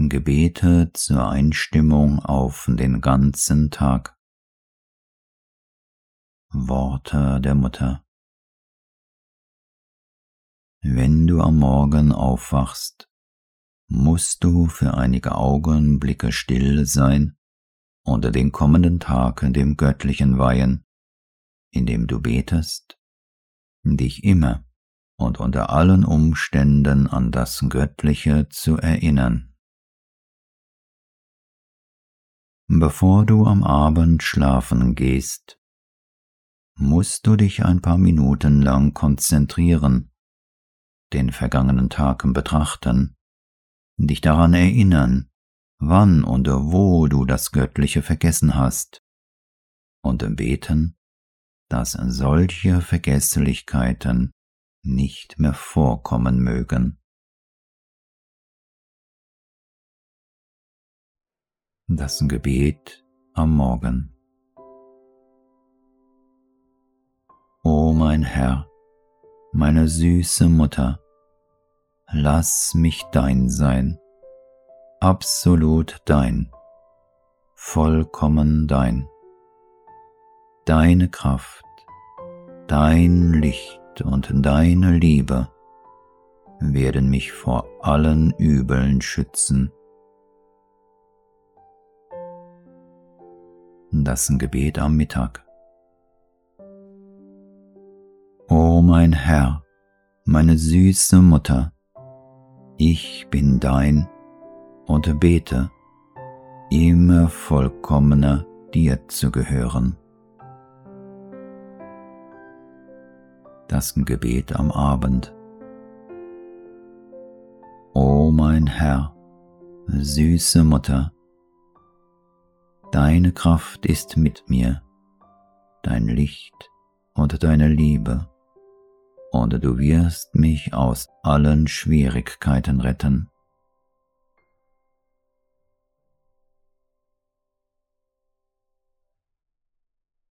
Gebete zur Einstimmung auf den ganzen Tag. Worte der Mutter. Wenn du am Morgen aufwachst, musst du für einige Augenblicke still sein und den kommenden Tag dem Göttlichen weihen, indem du betest, dich immer und unter allen Umständen an das Göttliche zu erinnern. Bevor du am Abend schlafen gehst, musst du dich ein paar Minuten lang konzentrieren, den vergangenen Tag betrachten, dich daran erinnern, wann und wo du das Göttliche vergessen hast, und beten, dass solche Vergesslichkeiten nicht mehr vorkommen mögen. Das Gebet am Morgen. O mein Herr, meine süße Mutter, lass mich dein sein, absolut dein, vollkommen dein. Deine Kraft, dein Licht und deine Liebe werden mich vor allen Übeln schützen das Gebet am Mittag. O mein Herr, meine süße Mutter, ich bin dein und bete, immer vollkommener dir zu gehören. Das Gebet am Abend. O mein Herr, süße Mutter, Deine Kraft ist mit mir, dein Licht und deine Liebe, und du wirst mich aus allen Schwierigkeiten retten.